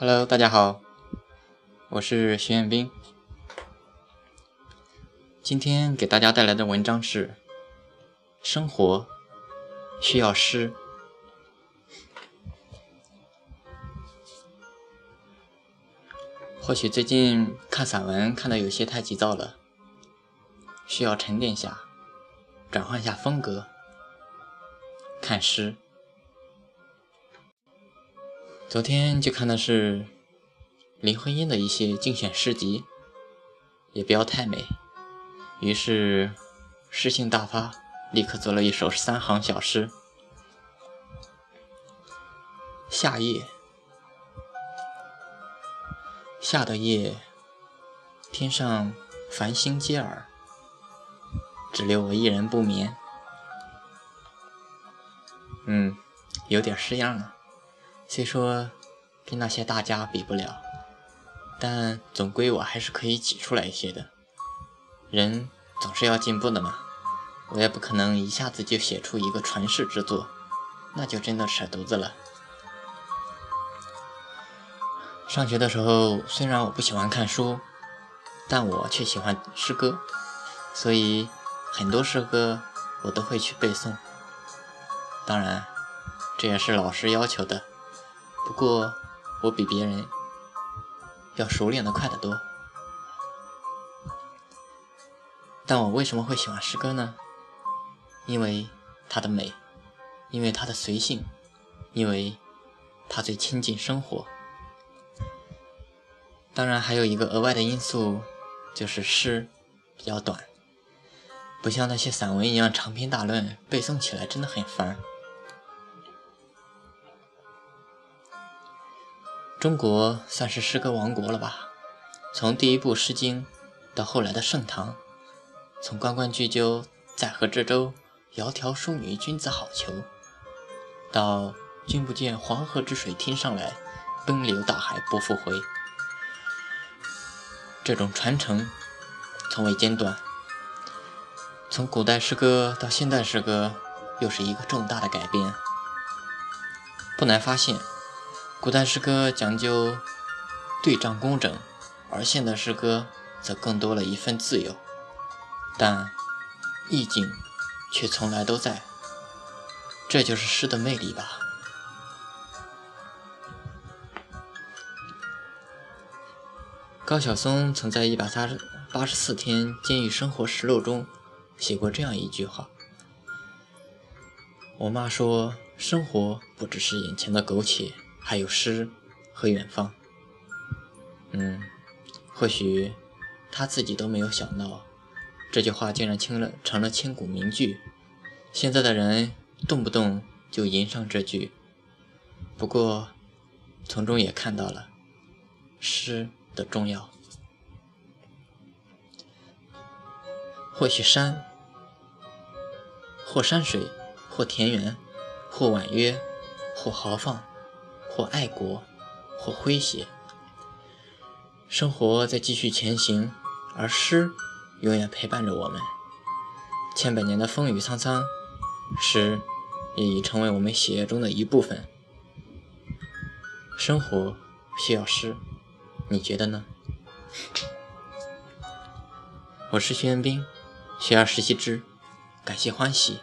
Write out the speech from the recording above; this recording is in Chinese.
Hello，大家好，我是徐彦斌。今天给大家带来的文章是：生活需要诗。或许最近看散文看的有些太急躁了，需要沉淀下，转换下风格，看诗。昨天就看的是林徽因的一些竞选诗集，也不要太美，于是诗兴大发，立刻做了一首三行小诗：夏夜，夏的夜，天上繁星接耳，只留我一人不眠。嗯，有点诗样了。虽说跟那些大家比不了，但总归我还是可以挤出来一些的。人总是要进步的嘛，我也不可能一下子就写出一个传世之作，那就真的扯犊子了。上学的时候，虽然我不喜欢看书，但我却喜欢诗歌，所以很多诗歌我都会去背诵。当然，这也是老师要求的。不过，我比别人要熟练的快得多。但我为什么会喜欢诗歌呢？因为它的美，因为它的随性，因为它最亲近生活。当然，还有一个额外的因素，就是诗比较短，不像那些散文一样长篇大论，背诵起来真的很烦。中国算是诗歌王国了吧？从第一部《诗经》到后来的盛唐，从关关雎鸠，在河之洲，窈窕淑女，君子好逑，到君不见黄河之水天上来，奔流大海不复回，这种传承从未间断。从古代诗歌到现代诗歌，又是一个重大的改变。不难发现。古代诗歌讲究对仗工整，而现代诗歌则更多了一份自由，但意境却从来都在。这就是诗的魅力吧。高晓松曾在《一百八十八十四天监狱生活实录》中写过这样一句话：“我妈说，生活不只是眼前的苟且。”还有诗和远方，嗯，或许他自己都没有想到，这句话竟然成了成了千古名句。现在的人动不动就吟上这句，不过从中也看到了诗的重要。或许山，或山水，或田园，或婉约，或豪放。或爱国，或诙谐，生活在继续前行，而诗永远陪伴着我们。千百年的风雨沧桑，诗也已成为我们血液中的一部分。生活需要诗，你觉得呢？我是徐彦斌，学而时习之，感谢欢喜。